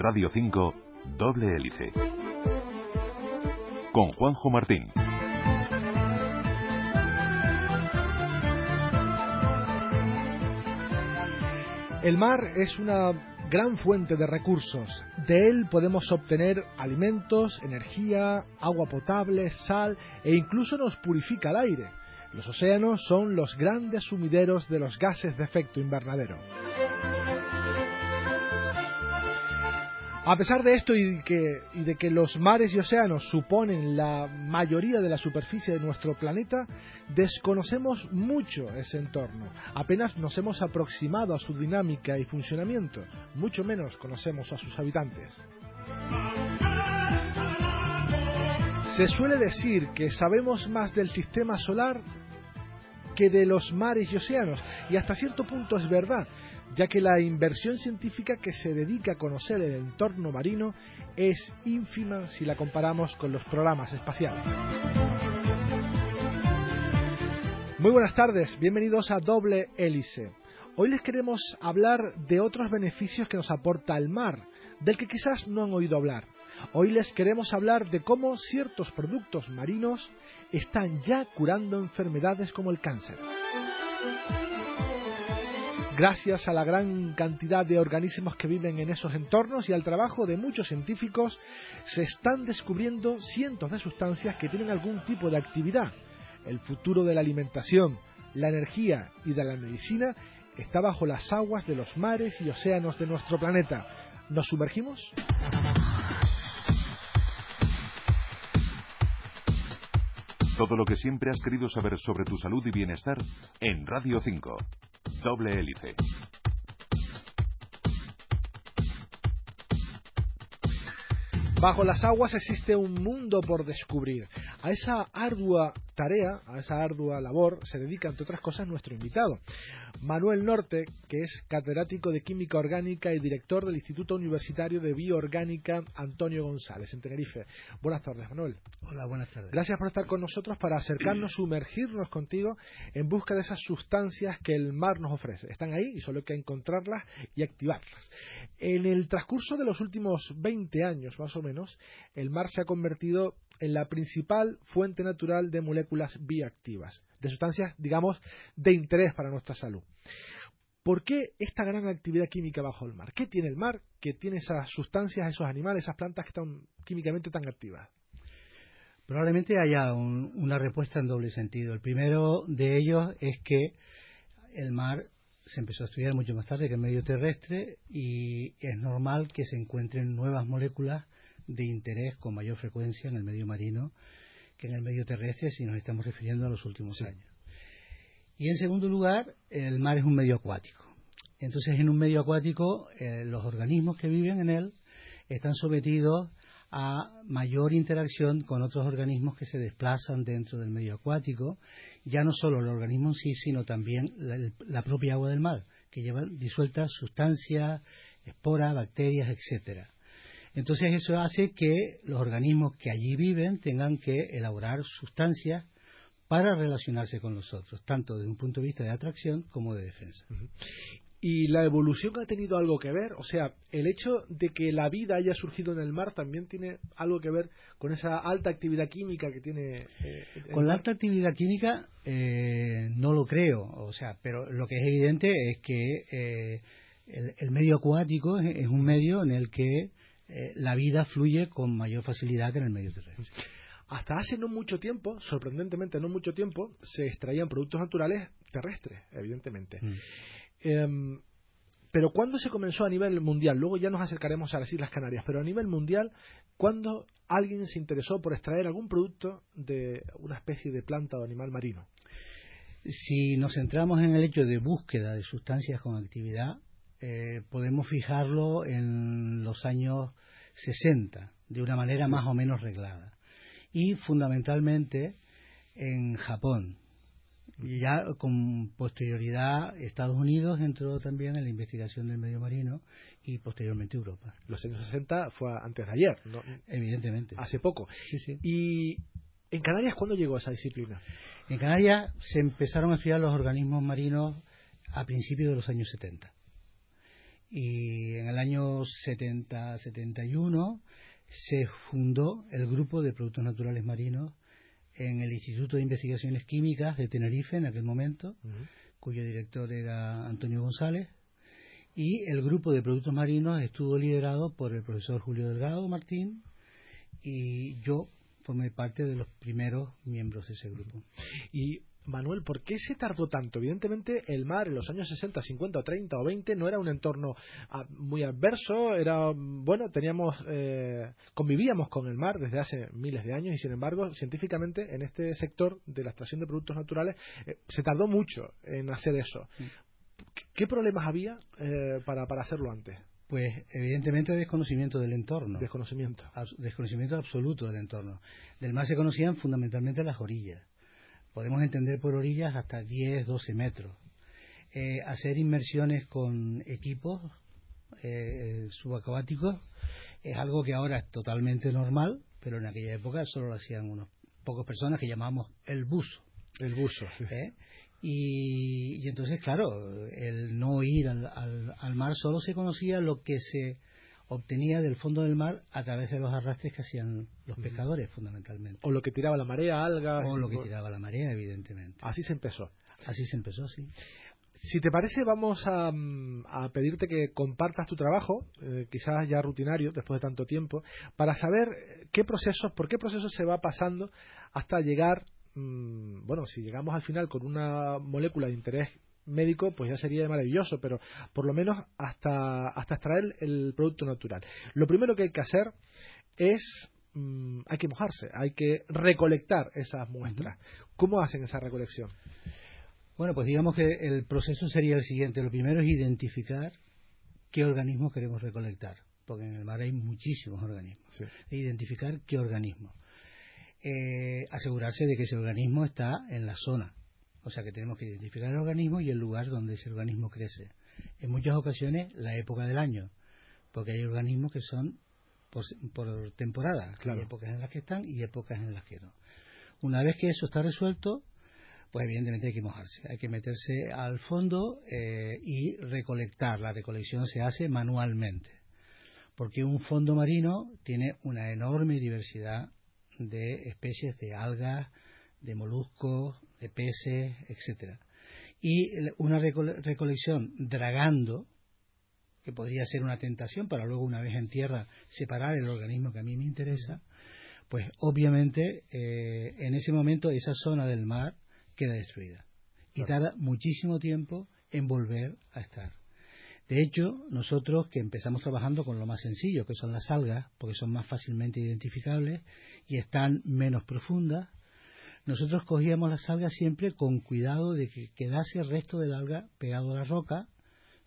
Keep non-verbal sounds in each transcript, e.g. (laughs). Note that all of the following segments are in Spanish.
Radio 5, Doble Hélice. Con Juanjo Martín. El mar es una gran fuente de recursos. De él podemos obtener alimentos, energía, agua potable, sal e incluso nos purifica el aire. Los océanos son los grandes sumideros de los gases de efecto invernadero. A pesar de esto y, de que los mares y océanos suponen la mayoría de la superficie de nuestro planeta, desconocemos mucho ese entorno. Apenas nos hemos aproximado a su dinámica y funcionamiento, mucho menos conocemos a sus habitantes. Se suele decir que sabemos más del sistema solar que de los mares y océanos, y hasta cierto punto es verdad, ya que la inversión científica que se dedica a conocer el entorno marino es ínfima si la comparamos con los programas espaciales. Muy buenas tardes, bienvenidos a Doble Hélice. Hoy les queremos hablar de otros beneficios que nos aporta el mar, del que quizás no han oído hablar. Hoy les queremos hablar de cómo ciertos productos marinos están ya curando enfermedades como el cáncer. Gracias a la gran cantidad de organismos que viven en esos entornos y al trabajo de muchos científicos, se están descubriendo cientos de sustancias que tienen algún tipo de actividad. El futuro de la alimentación, la energía y de la medicina está bajo las aguas de los mares y océanos de nuestro planeta. ¿Nos sumergimos? Todo lo que siempre has querido saber sobre tu salud y bienestar en Radio 5. Doble hélice. Bajo las aguas existe un mundo por descubrir. A esa ardua tarea, a esa ardua labor, se dedica, entre otras cosas, nuestro invitado. Manuel Norte, que es catedrático de Química Orgánica y director del Instituto Universitario de Bioorgánica Antonio González, en Tenerife. Buenas tardes, Manuel. Hola, buenas tardes. Gracias por estar con nosotros para acercarnos, sumergirnos contigo en busca de esas sustancias que el mar nos ofrece. Están ahí y solo hay que encontrarlas y activarlas. En el transcurso de los últimos 20 años, más o menos, el mar se ha convertido en la principal fuente natural de moléculas bioactivas, de sustancias, digamos, de interés para nuestra salud. ¿Por qué esta gran actividad química bajo el mar? ¿Qué tiene el mar que tiene esas sustancias, esos animales, esas plantas que están químicamente tan activas? Probablemente haya una respuesta en doble sentido. El primero de ellos es que el mar se empezó a estudiar mucho más tarde que el medio terrestre y es normal que se encuentren nuevas moléculas de interés con mayor frecuencia en el medio marino que en el medio terrestre si nos estamos refiriendo a los últimos años. Y en segundo lugar, el mar es un medio acuático. Entonces, en un medio acuático, eh, los organismos que viven en él están sometidos a mayor interacción con otros organismos que se desplazan dentro del medio acuático, ya no solo el organismo en sí, sino también la, la propia agua del mar, que lleva disueltas sustancias, esporas, bacterias, etcétera. Entonces eso hace que los organismos que allí viven tengan que elaborar sustancias para relacionarse con los otros, tanto desde un punto de vista de atracción como de defensa. ¿Y la evolución ha tenido algo que ver? O sea, el hecho de que la vida haya surgido en el mar también tiene algo que ver con esa alta actividad química que tiene. Eh, con la alta actividad química eh, no lo creo, o sea, pero lo que es evidente es que eh, el, medio acuático es, un medio en el que eh, la vida fluye con mayor facilidad que en el medio terrestre. Hasta hace no mucho tiempo, sorprendentemente no mucho tiempo, se extraían productos naturales terrestres, evidentemente. Mm. Em, pero ¿cuándo se comenzó a nivel mundial? Luego ya nos acercaremos a las Islas Canarias, pero a nivel mundial, ¿cuándo alguien se interesó por extraer algún producto de una especie de planta o animal marino? Si nos centramos en el hecho de búsqueda de sustancias con actividad, eh, podemos fijarlo en los años 60, de una manera más o menos reglada. Y fundamentalmente en Japón. Y ya con posterioridad Estados Unidos entró también en la investigación del medio marino y posteriormente Europa. Los años 60 fue antes de ayer, ¿no? Evidentemente. Hace poco. Sí, sí. ¿Y en Canarias cuándo llegó esa disciplina? En Canarias se empezaron a estudiar los organismos marinos a principios de los años 70. Y en el año 70-71 se fundó el Grupo de Productos Naturales Marinos en el Instituto de Investigaciones Químicas de Tenerife en aquel momento, cuyo director era Antonio González, y el grupo de productos marinos estuvo liderado por el profesor Julio Delgado Martín y yo formé parte de los primeros miembros de ese grupo. Y Manuel, ¿por qué se tardó tanto? Evidentemente, el mar en los años 60, 50, 30 o 20 no era un entorno ah, muy adverso, era, bueno, teníamos, eh, convivíamos con el mar desde hace miles de años y, sin embargo, científicamente, en este sector de la extracción de productos naturales, eh, se tardó mucho en hacer eso. ¿Qué problemas había eh, para, para hacerlo antes? Pues evidentemente desconocimiento del entorno. Desconocimiento. desconocimiento absoluto del entorno. Del mar se conocían fundamentalmente las orillas podemos entender por orillas hasta 10, 12 metros. Eh, hacer inmersiones con equipos eh, subacuáticos es algo que ahora es totalmente normal, pero en aquella época solo lo hacían unos pocos personas que llamamos el buzo. El buzo, sí. ¿Eh? Y, entonces, claro, el no ir al, al mar solo se conocía lo que se obtenía del fondo del mar a través de los arrastres que hacían los pescadores, fundamentalmente. O lo que tiraba la marea, algas. O lo que tiraba la marea, evidentemente. Así se empezó. Así se empezó, sí. Si te parece, vamos a, mm, pedirte que compartas tu trabajo, eh, quizás ya rutinario, después de tanto tiempo, para saber qué procesos, por qué procesos se va pasando hasta llegar, mm, bueno, si llegamos al final con una molécula de interés médico, pues ya sería maravilloso, pero por lo menos hasta, hasta extraer el producto natural. Lo primero que hay que hacer es mm, hay que mojarse, hay que recolectar esas muestras. ¿Cómo hacen esa recolección? Bueno, pues digamos que el proceso sería el siguiente. Lo primero es identificar qué organismos queremos recolectar, porque en el mar hay muchísimos organismos. E identificar qué organismo. Eh, asegurarse de que ese organismo está en la zona o sea que tenemos que identificar el organismo y el lugar donde ese organismo crece. En muchas ocasiones la época del año, porque hay organismos que son por, temporada. Hay épocas en las que están y épocas en las que no. Una vez que eso está resuelto, pues evidentemente hay que mojarse, hay que meterse al fondo eh, y recolectar. La recolección se hace manualmente, porque un fondo marino tiene una enorme diversidad de especies de algas, de moluscos, de peces, etcétera. Y una recolección dragando, que podría ser una tentación para luego una vez en tierra separar el organismo que a mí me interesa, pues obviamente eh, en ese momento esa zona del mar queda destruida y tarda muchísimo tiempo en volver a estar. De hecho, nosotros que empezamos trabajando con lo más sencillo, que son las algas, porque son más fácilmente identificables y están menos profundas, nosotros cogíamos las algas siempre con cuidado de que quedase el resto del alga pegado a la roca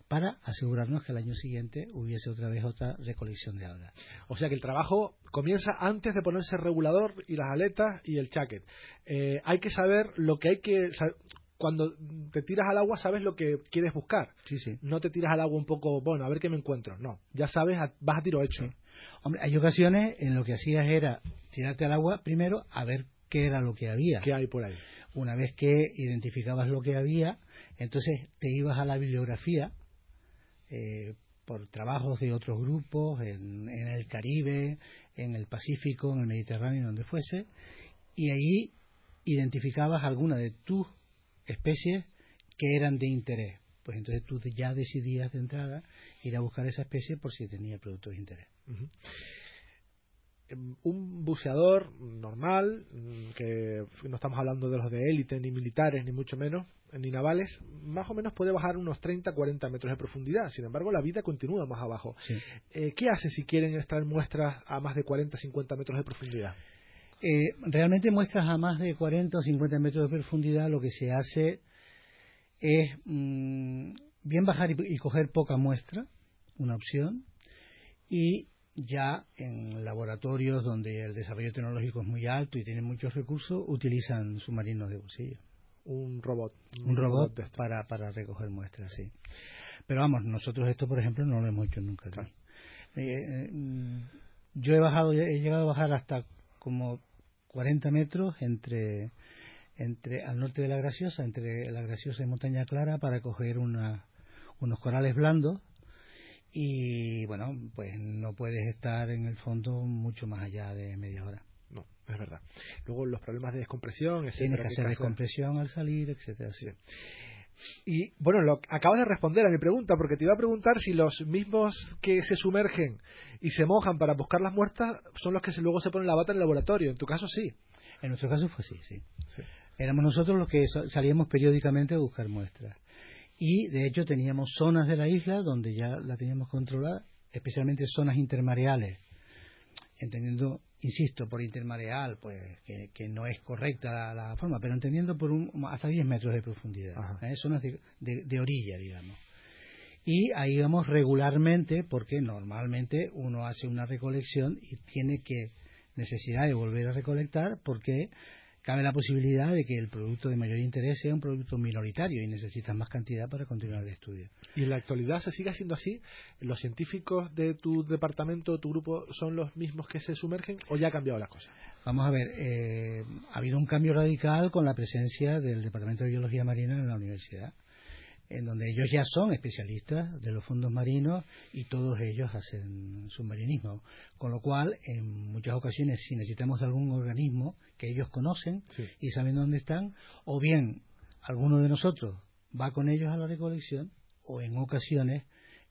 para asegurarnos que el año siguiente hubiese otra vez otra recolección de algas. O sea que el trabajo comienza antes de ponerse el regulador y las aletas y el chaquet. Eh, hay que saber lo que hay que cuando te tiras al agua sabes lo que quieres buscar. Sí, sí. No te tiras al agua un poco, bueno, a ver qué me encuentro. No, ya sabes, vas a tiro hecho. Hombre, hay ocasiones en lo que hacías era tirarte al agua primero a ver qué era lo que había. ¿Qué hay por ahí? Una vez que identificabas lo que había, entonces te ibas a la bibliografía eh, por trabajos de otros grupos en, el Caribe, en el Pacífico, en el Mediterráneo, donde fuese, y ahí identificabas alguna de tus especies que eran de interés. Pues entonces tú ya decidías de entrada ir a buscar esa especie por si tenía productos de interés. Un buceador normal, mm, que no estamos hablando de los de élite, ni militares, ni mucho menos, ni navales, más o menos puede bajar unos 30, 40 metros de profundidad. Sin embargo, la vida continúa más abajo. Eh, ¿Qué hace si quieren extraer muestras a más de 40, 50 metros de profundidad? Eh, realmente muestras a más de 40 o 50 metros de profundidad lo que se hace es mm, bien bajar y, coger poca muestra, una opción, y ya en laboratorios donde el desarrollo tecnológico es muy alto y tienen muchos recursos, utilizan submarinos de bolsillo. Un robot. Un, robot, para, para recoger muestras, sí. Pero vamos, nosotros esto, por ejemplo, no lo hemos hecho nunca. Eh, eh, yo he bajado, he llegado a bajar hasta como 40 metros entre entre al norte de la Graciosa, entre la Graciosa y Montaña Clara, para coger una, unos corales blandos y bueno, pues no puedes estar en el fondo mucho más allá de media hora. No, es verdad. Luego los problemas de descompresión, etcétera. Tienes que hacer descompresión al salir, etcétera. Y bueno, lo, acabas de responder a mi pregunta, porque te iba a preguntar si los mismos que se sumergen y se mojan para buscar las muertas son los que luego se ponen la bata en el laboratorio. En tu caso, sí. En nuestro caso fue así, sí. sí. Éramos nosotros los que salíamos periódicamente a buscar muestras. Y de hecho teníamos zonas de la isla donde ya la teníamos controlada, especialmente zonas intermareales, entendiendo, insisto, por intermareal, pues que, no es correcta la, forma, pero entendiendo por un, hasta 10 metros de profundidad, ¿eh? zonas de, de orilla, digamos. Y ahí vamos regularmente, porque normalmente uno hace una recolección y tiene que necesidad de volver a recolectar porque cabe la posibilidad de que el producto de mayor interés sea un producto minoritario y necesitas más cantidad para continuar el estudio. ¿Y en la actualidad se sigue haciendo así? ¿Los científicos de tu departamento, tu grupo, son los mismos que se sumergen o ya ha cambiado la cosa? Vamos a ver, eh, ha habido un cambio radical con la presencia del Departamento de Biología Marina en la universidad en donde ellos ya son especialistas de los fondos marinos y todos ellos hacen submarinismo. Con lo cual, en muchas ocasiones, si necesitamos algún organismo que ellos conocen y saben dónde están, o bien alguno de nosotros va con ellos a la recolección, o en ocasiones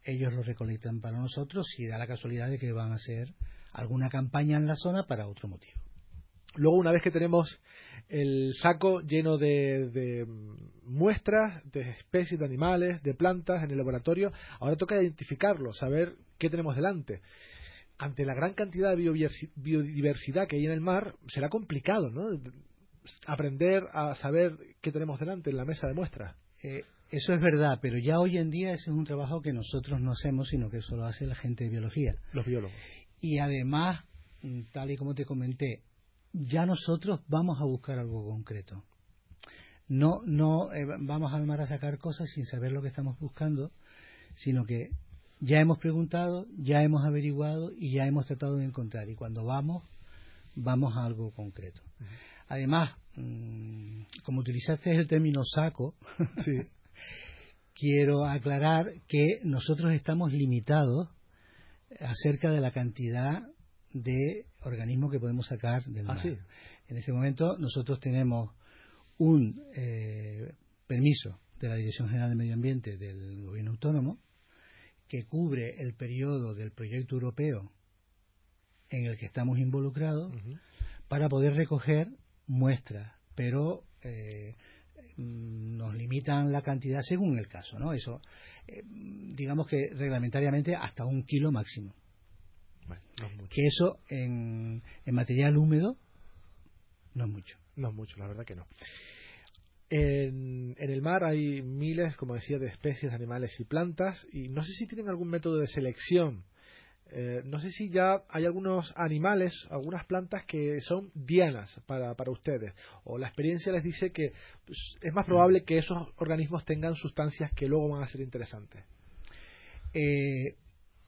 ellos lo recolectan para nosotros si da la casualidad de que van a hacer alguna campaña en la zona para otro motivo. Luego, una vez que tenemos el saco lleno de, muestras de especies de animales, de plantas en el laboratorio, ahora toca identificarlo, saber qué tenemos delante. Ante la gran cantidad de biodiversidad que hay en el mar, será complicado, ¿no? Aprender a saber qué tenemos delante en la mesa de muestras. Eh, eso es verdad, pero ya hoy en día ese es un trabajo que nosotros no hacemos, sino que eso lo hace la gente de biología. Los biólogos. Y además, mm, tal y como te comenté, ya nosotros vamos a buscar algo concreto. No, no eh, vamos al mar a sacar cosas sin saber lo que estamos buscando, sino que ya hemos preguntado, ya hemos averiguado y ya hemos tratado de encontrar. Y cuando vamos, vamos a algo concreto. Además, mm, como utilizaste el término saco, (laughs) quiero aclarar que nosotros estamos limitados acerca de la cantidad de organismos que podemos sacar del ah, mar. En este momento nosotros tenemos un eh, permiso de la Dirección General de Medio Ambiente del Gobierno Autónomo que cubre el periodo del proyecto europeo en el que estamos involucrados para poder recoger muestras, pero eh, nos limitan la cantidad según el caso, ¿no? Eso, eh, digamos que reglamentariamente hasta un kilo máximo que eso en, material húmedo no es mucho. No es mucho, la verdad que no. En, el mar hay miles, como decía, de especies de animales y plantas y no sé si tienen algún método de selección. Eh, no sé si ya hay algunos animales, algunas plantas que son dianas para, para ustedes o la experiencia les dice que pues, es más probable que esos organismos tengan sustancias que luego van a ser interesantes. Eh,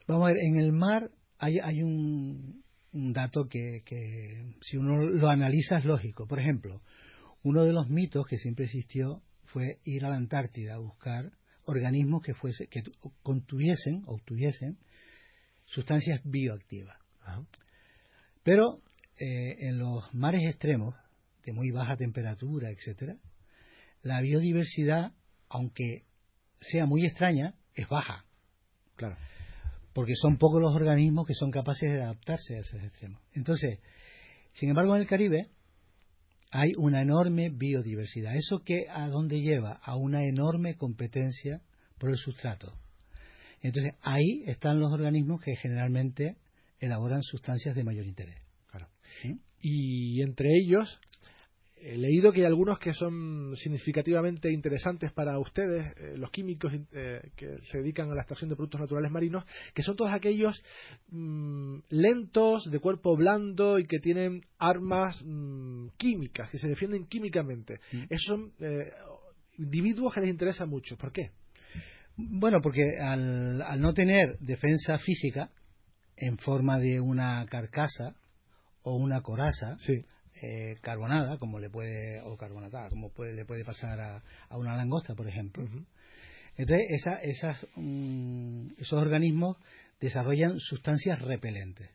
vamos a ver, en el mar hay, un, dato que, si uno lo analiza es lógico. Por ejemplo, uno de los mitos que siempre existió fue ir a la Antártida a buscar organismos que fuese que contuviesen o obtuviesen sustancias bioactivas. Pero eh, en los mares extremos de muy baja temperatura, etcétera, la biodiversidad, aunque sea muy extraña, es baja. Claro porque son pocos los organismos que son capaces de adaptarse a esos extremos. Entonces, sin embargo, en el Caribe hay una enorme biodiversidad. ¿Eso que a dónde lleva? A una enorme competencia por el sustrato. Entonces, ahí están los organismos que generalmente elaboran sustancias de mayor interés. Claro. Y entre ellos he leído que hay algunos que son significativamente interesantes para ustedes, eh, los químicos eh, que se dedican a la extracción de productos naturales marinos, que son todos aquellos mm, lentos, de cuerpo blando y que tienen armas mm, químicas, que se defienden químicamente. Esos son eh, individuos que les interesa mucho. ¿Por qué? Bueno, porque al, al no tener defensa física en forma de una carcasa o una coraza, sí eh, carbonada, como le puede, o carbonatada, como puede, le puede pasar a, una langosta, por ejemplo. Entonces, esa, esas, mm, esos organismos desarrollan sustancias repelentes.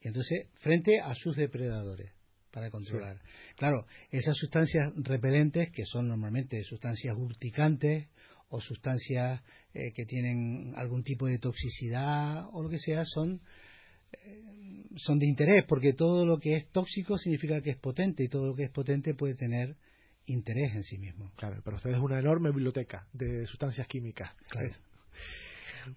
Y entonces, frente a sus depredadores, para controlar. Claro, esas sustancias repelentes, que son normalmente sustancias urticantes o sustancias eh, que tienen algún tipo de toxicidad o lo que sea, son son de interés, porque todo lo que es tóxico significa que es potente y todo lo que es potente puede tener interés en sí mismo. Claro, pero usted es una enorme biblioteca de sustancias químicas.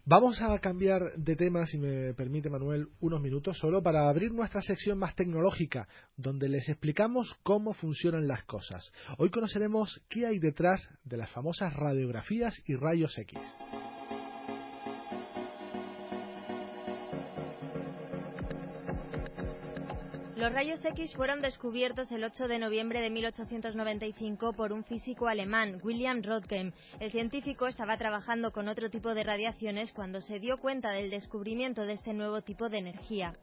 Vamos a cambiar de tema, si me permite Manuel, unos minutos solo para abrir nuestra sección más tecnológica, donde les explicamos cómo funcionan las cosas. Hoy conoceremos qué hay detrás de las famosas radiografías y rayos X. Los rayos X fueron descubiertos el 8 de noviembre de 1895 por un físico alemán, William Röntgen. El científico estaba trabajando con otro tipo de radiaciones cuando se dio cuenta del descubrimiento de este nuevo tipo de energía.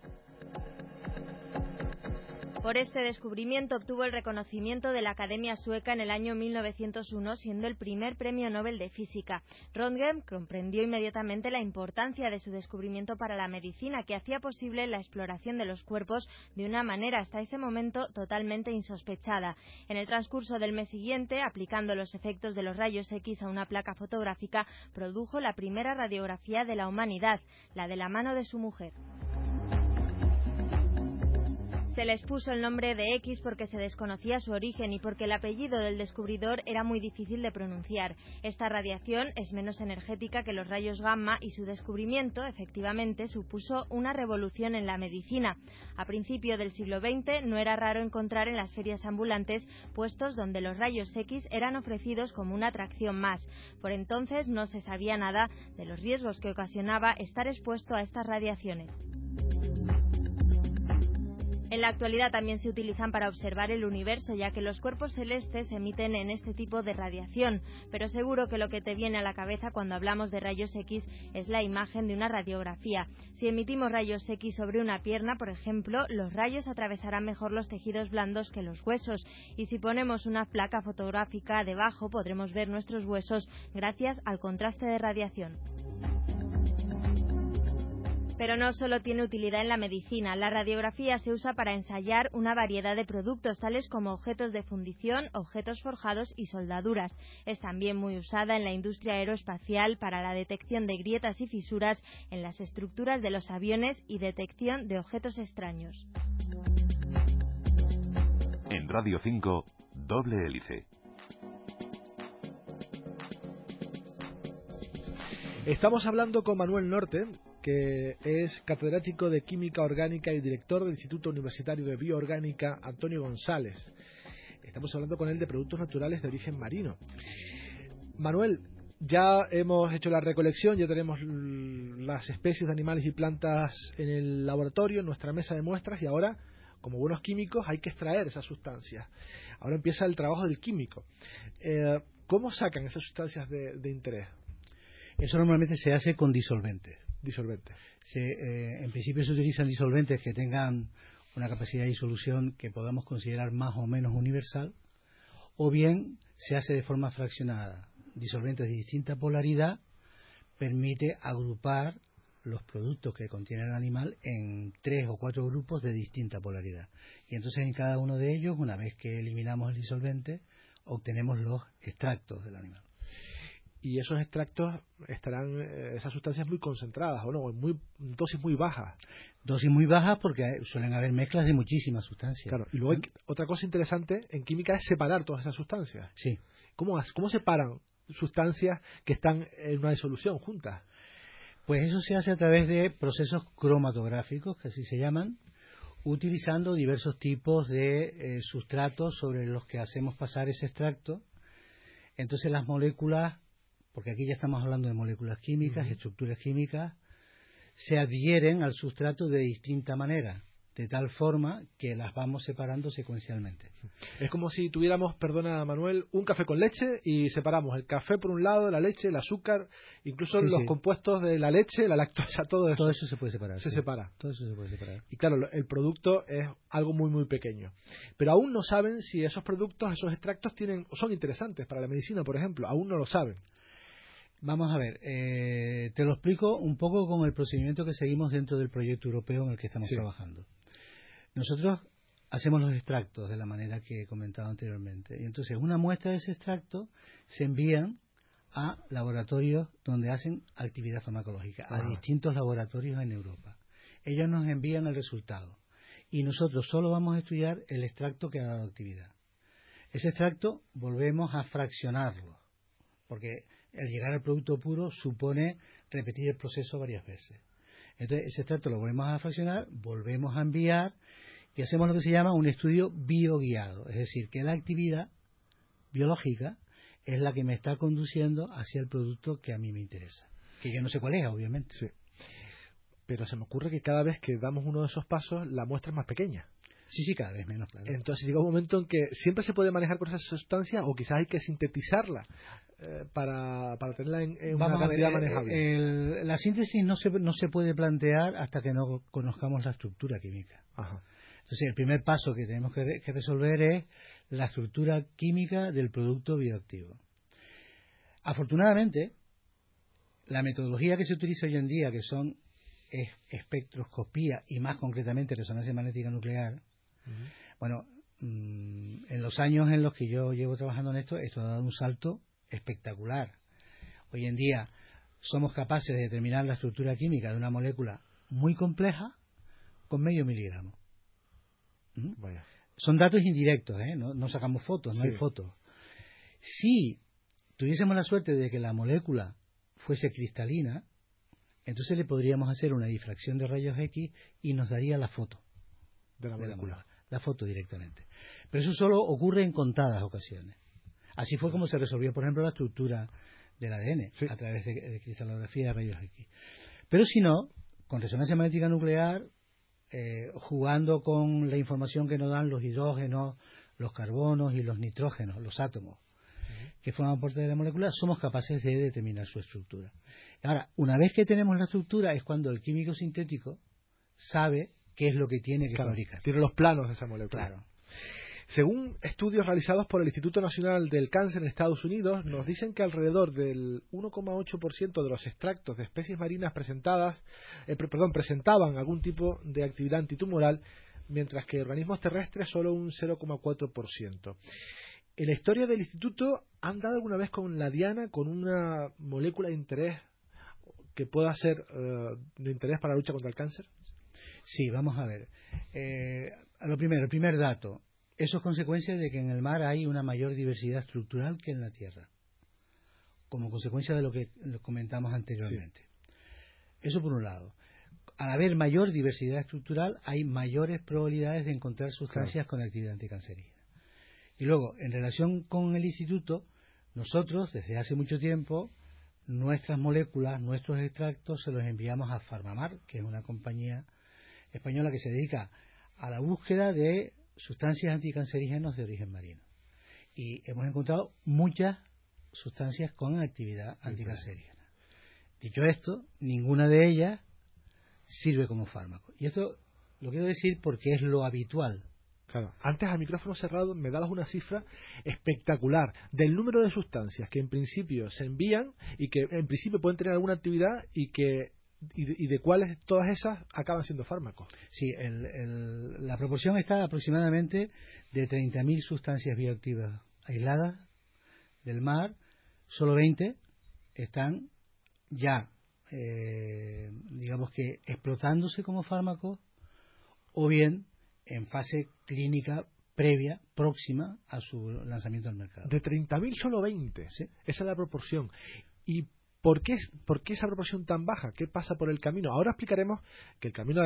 Por este descubrimiento obtuvo el reconocimiento de la Academia Sueca en el año 1901, siendo el primer premio Nobel de Física. Röntgen comprendió inmediatamente la importancia de su descubrimiento para la medicina, que hacía posible la exploración de los cuerpos de una manera hasta ese momento totalmente insospechada. En el transcurso del mes siguiente, aplicando los efectos de los rayos X a una placa fotográfica, produjo la primera radiografía de la humanidad, la de la mano de su mujer. Se les puso el nombre de X porque se desconocía su origen y porque el apellido del descubridor era muy difícil de pronunciar. Esta radiación es menos energética que los rayos gamma y su descubrimiento, efectivamente, supuso una revolución en la medicina. A principio del siglo XX no era raro encontrar en las ferias ambulantes puestos donde los rayos X eran ofrecidos como una atracción más. Por entonces no se sabía nada de los riesgos que ocasionaba estar expuesto a estas radiaciones. En la actualidad también se utilizan para observar el universo, ya que los cuerpos celestes emiten en este tipo de radiación, pero seguro que lo que te viene a la cabeza cuando hablamos de rayos X es la imagen de una radiografía. Si emitimos rayos X sobre una pierna, por ejemplo, los rayos atravesarán mejor los tejidos blandos que los huesos, y si ponemos una placa fotográfica debajo podremos ver nuestros huesos gracias al contraste de radiación. Pero no solo tiene utilidad en la medicina. La radiografía se usa para ensayar una variedad de productos, tales como objetos de fundición, objetos forjados y soldaduras. Es también muy usada en la industria aeroespacial para la detección de grietas y fisuras en las estructuras de los aviones y detección de objetos extraños. En Radio 5, doble hélice. Estamos hablando con Manuel Norte, que es catedrático de Química Orgánica y director del Instituto Universitario de Bioorgánica Antonio González. Estamos hablando con él de productos naturales de origen marino. Manuel, ya hemos hecho la recolección, ya tenemos las especies de animales y plantas en el laboratorio, en nuestra mesa de muestras y ahora, como buenos químicos, hay que extraer esas sustancias. Ahora empieza el trabajo del químico. Eh, ¿Cómo sacan esas sustancias de interés? Eso normalmente se hace con disolventes disolventes. Eh, en principio se utilizan disolventes que tengan una capacidad de disolución que podamos considerar más o menos universal, o bien se hace de forma fraccionada. Disolventes de distinta polaridad permite agrupar los productos que contiene el animal en tres o cuatro grupos de distinta polaridad. Y entonces en cada uno de ellos, una vez que eliminamos el disolvente, obtenemos los extractos del animal y esos extractos estarán eh, esas sustancias muy concentradas o no, en muy dosis muy bajas. Dosis muy bajas porque suelen haber mezclas de muchísimas sustancias. Claro, y luego otra cosa interesante en química es separar todas esas sustancias. Sí. ¿Cómo, cómo separan sustancias que están en una disolución juntas? Pues eso se hace a través de procesos cromatográficos, que así se llaman, utilizando diversos tipos de eh, sustratos sobre los que hacemos pasar ese extracto. Entonces las moléculas, porque aquí ya estamos hablando de moléculas químicas, estructuras químicas, se adhieren al sustrato de distinta manera de tal forma que las vamos separando secuencialmente. Es como si tuviéramos, perdona Manuel, un café con leche y separamos el café por un lado, la leche, el azúcar, incluso los compuestos de la leche, la lactosa, (laughs) todo eso. Todo eso se puede separar. Se separa. Todo eso se puede separar. Y claro, el producto es algo muy muy pequeño. Pero aún no saben si esos productos, esos extractos tienen son interesantes para la medicina, por ejemplo. Aún no lo saben. Vamos a ver, eh, te lo explico un poco con el procedimiento que seguimos dentro del proyecto europeo en el que estamos trabajando. Nosotros hacemos los extractos de la manera que he comentado anteriormente. Y entonces una muestra de ese extracto se envían a laboratorios donde hacen actividad farmacológica, a distintos laboratorios en Europa. Ellos nos envían el resultado y nosotros solo vamos a estudiar el extracto que ha dado actividad. Ese extracto volvemos a fraccionarlo, porque el llegar al producto puro supone repetir el proceso varias veces. Entonces, ese extracto lo volvemos a fraccionar, volvemos a enviar y hacemos lo que se llama un estudio bioguiado. Es decir, que la actividad biológica es la que me está conduciendo hacia el producto que a mí me interesa. Que yo no sé cuál es, obviamente. Sí. Pero se me ocurre que cada vez que damos uno de esos pasos, la muestra es más pequeña. Sí, sí, cada vez menos. Entonces llega un momento en que siempre se puede manejar con esa sustancia o quizás hay que sintetizarla eh, para, para tenerla en, una cantidad manejable. la síntesis no se, no se puede plantear hasta que no conozcamos la estructura química. Entonces, el primer paso que tenemos que, resolver es la estructura química del producto bioactivo. Afortunadamente, la metodología que se utiliza hoy en día, que son espectroscopía y más concretamente resonancia magnética nuclear, bueno, mm, en los años en los que yo llevo trabajando en esto, esto ha dado un salto espectacular. Hoy en día somos capaces de determinar la estructura química de una molécula muy compleja con medio miligramo. ¿Mm? Son datos indirectos, ¿eh? no, sacamos fotos, no hay fotos. Si tuviésemos la suerte de que la molécula fuese cristalina, entonces le podríamos hacer una difracción de rayos X y nos daría la foto de la molécula la foto directamente. Pero eso solo ocurre en contadas ocasiones. Así fue como se resolvió, por ejemplo, la estructura del ADN a través de, cristalografía de rayos X. Pero si no, con resonancia magnética nuclear, eh, jugando con la información que nos dan los hidrógenos, los carbonos y los nitrógenos, los átomos, que forman parte de la molécula, somos capaces de determinar su estructura. Ahora, una vez que tenemos la estructura, es cuando el químico sintético sabe qué es lo que tiene que fabricar. Tiene los planos de esa molécula. Claro. Según estudios realizados por el Instituto Nacional del Cáncer en Estados Unidos, nos dicen que alrededor del 1,8% de los extractos de especies marinas presentadas, eh, perdón, presentaban algún tipo de actividad antitumoral, mientras que organismos terrestres solo un 0,4%. En la historia del instituto, ¿han dado alguna vez con la diana con una molécula de interés que pueda ser eh, de interés para la lucha contra el cáncer? Sí, vamos a ver. Eh, lo primero, el primer dato. Eso es consecuencia de que en el mar hay una mayor diversidad estructural que en la tierra, como consecuencia de lo que comentamos anteriormente. Eso por un lado. Al haber mayor diversidad estructural, hay mayores probabilidades de encontrar sustancias con actividad anticancerígena. Y luego, en relación con el instituto, nosotros, desde hace mucho tiempo, nuestras moléculas, nuestros extractos, se los enviamos a Farmamar, que es una compañía española que se dedica a la búsqueda de sustancias anticancerígenas de origen marino. Y hemos encontrado muchas sustancias con actividad anticancerígena. Dicho esto, ninguna de ellas sirve como fármaco. Y esto lo quiero decir porque es lo habitual. Claro. Antes al micrófono cerrado me dabas una cifra espectacular del número de sustancias que en principio se envían y que en principio pueden tener alguna actividad y que y de, cuáles todas esas acaban siendo fármacos. Sí, la proporción está aproximadamente de 30.000 sustancias bioactivas aisladas del mar, solo 20 están ya, eh, digamos que, explotándose como fármacos o bien en fase clínica previa, próxima a su lanzamiento al mercado. De 30.000 solo 20. ¿Sí? Esa es la proporción. Y ¿Por qué, ¿Por qué esa proporción tan baja? ¿Qué pasa por el camino? Ahora explicaremos que el camino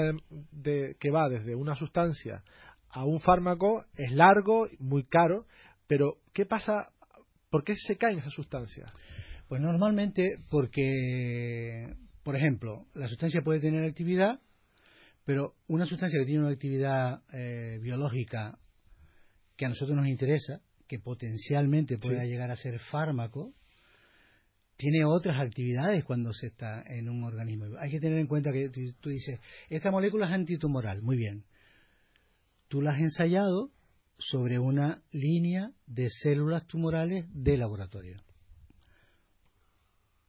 de, que va desde una sustancia a un fármaco es largo, muy caro, pero ¿qué pasa? ¿Por qué se caen esas sustancias? Pues normalmente porque, por ejemplo, la sustancia puede tener actividad, pero una sustancia que tiene una actividad eh, biológica que a nosotros nos interesa, que potencialmente pueda llegar a ser fármaco, tiene otras actividades cuando se está en un organismo. Hay que tener en cuenta que tú, dices, esta molécula es antitumoral, muy bien. Tú la has ensayado sobre una línea de células tumorales de laboratorio.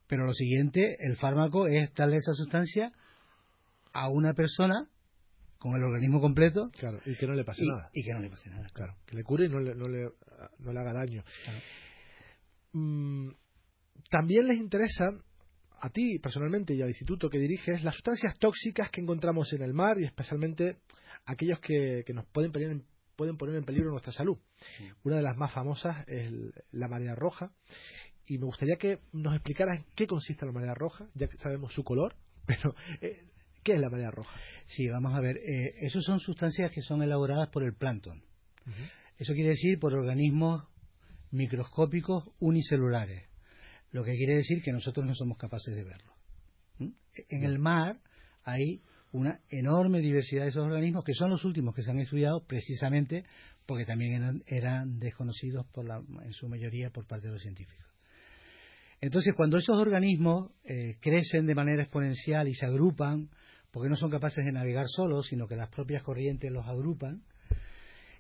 Pero lo siguiente, el fármaco es darle esa sustancia a una persona con el organismo completo. Claro, y que no le pase nada. Y que no le pase nada. Claro, que le cure y no le, no le, no le haga daño. Mm, también les interesa a ti personalmente y al instituto que diriges las sustancias tóxicas que encontramos en el mar y especialmente aquellos que, nos pueden poner, en, pueden poner en peligro nuestra salud. Una de las más famosas es la marea roja y me gustaría que nos explicaras en qué consiste la marea roja, ya que sabemos su color, (laughs) pero eh, ¿qué es la marea roja? Sí, vamos a ver, eh, esas son sustancias que son elaboradas por el plancton. Eso quiere decir por organismos microscópicos unicelulares lo que quiere decir que nosotros no somos capaces de verlo. ¿Mm? En el mar hay una enorme diversidad de esos organismos que son los últimos que se han estudiado precisamente porque también eran, desconocidos por la, en su mayoría por parte de los científicos. Entonces, cuando esos organismos eh, crecen de manera exponencial y se agrupan, porque no son capaces de navegar solos, sino que las propias corrientes los agrupan,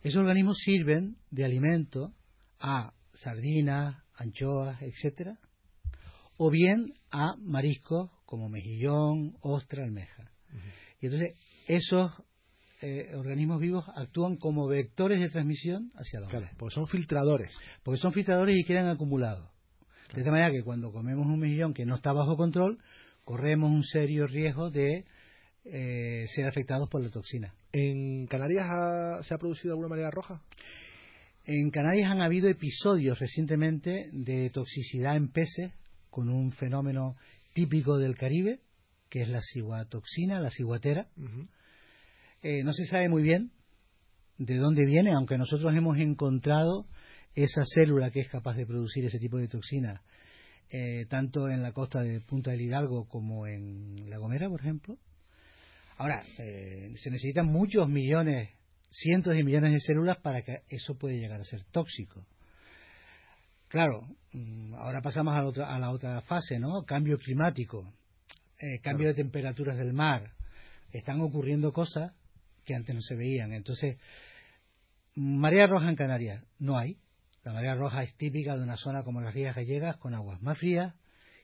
esos organismos sirven de alimento a sardinas, anchoas, etcétera, o bien a mariscos como mejillón, ostra, almeja. Y entonces esos eh, organismos vivos actúan como vectores de transmisión hacia los claro, porque son filtradores. Porque son filtradores y quedan acumulados. De esta manera que cuando comemos un mejillón que no está bajo control, corremos un serio riesgo de eh, ser afectados por la toxina. ¿En Canarias se ha producido alguna manera roja? En Canarias han habido episodios recientemente de toxicidad en peces con un fenómeno típico del Caribe, que es la ciguatoxina, la ciguatera. Eh, no se sabe muy bien de dónde viene, aunque nosotros hemos encontrado esa célula que es capaz de producir ese tipo de toxina, eh, tanto en la costa de Punta del Hidalgo como en La Gomera, por ejemplo. Ahora, eh, se necesitan muchos millones, cientos de millones de células para que eso pueda llegar a ser tóxico. Claro, mm, ahora pasamos a la otra, a la otra fase, ¿no? Cambio climático, eh, cambio de temperaturas del mar. Están ocurriendo cosas que antes no se veían. Entonces, marea roja en Canarias no hay. La marea roja es típica de una zona como las Rías Gallegas con aguas más frías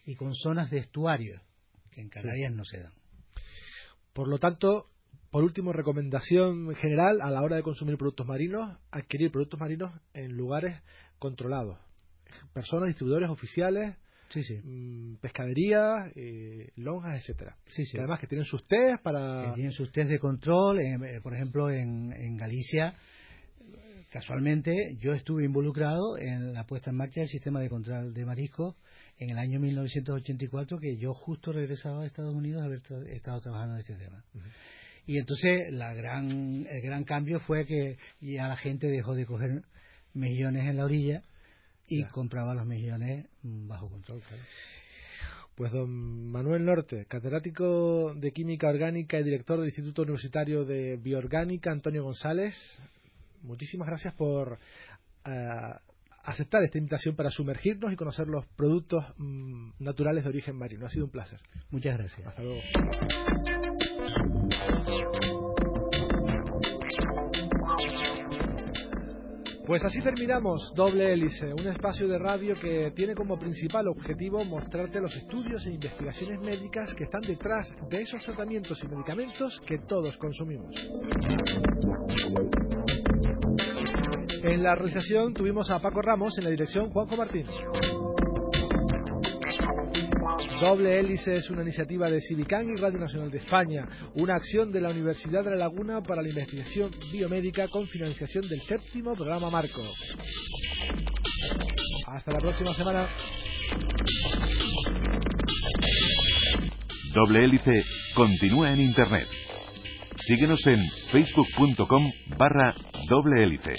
y con zonas de estuarios que en Canarias no se dan. Por lo tanto, por último, recomendación general a la hora de consumir productos marinos, adquirir productos marinos en lugares controlados, personas, distribuidores oficiales, sí, sí. Mm, pescaderías, eh, lonjas, etcétera. Sí, sí. además que tienen sus test para... tienen sus test de control, eh, por ejemplo, en, en Galicia, casualmente yo estuve involucrado en la puesta en marcha del sistema de control de mariscos en el año 1984, que yo justo regresaba a Estados Unidos a haber estado trabajando en este tema. Y entonces la gran, el gran cambio fue que ya la gente dejó de coger millones en la orilla y compraba los millones mm, bajo control. Pues don Manuel Norte, catedrático de Química Orgánica y director del Instituto Universitario de Bioorgánica, Antonio González, muchísimas gracias por eh, aceptar esta invitación para sumergirnos y conocer los productos mm, naturales de origen marino. Ha sido un placer. Muchas gracias. Hasta luego. Pues así terminamos Doble Hélice, un espacio de radio que tiene como principal objetivo mostrarte los estudios e investigaciones médicas que están detrás de esos tratamientos y medicamentos que todos consumimos. En la realización tuvimos a Paco Ramos, en la dirección Juanjo Martín. Doble Hélice es una iniciativa de Civicán y Radio Nacional de España, una acción de la Universidad de La Laguna para la investigación biomédica con financiación del séptimo programa Marco. Hasta la próxima semana. Doble Hélice continúa en Internet. Síguenos en facebook.com barra doble hélice.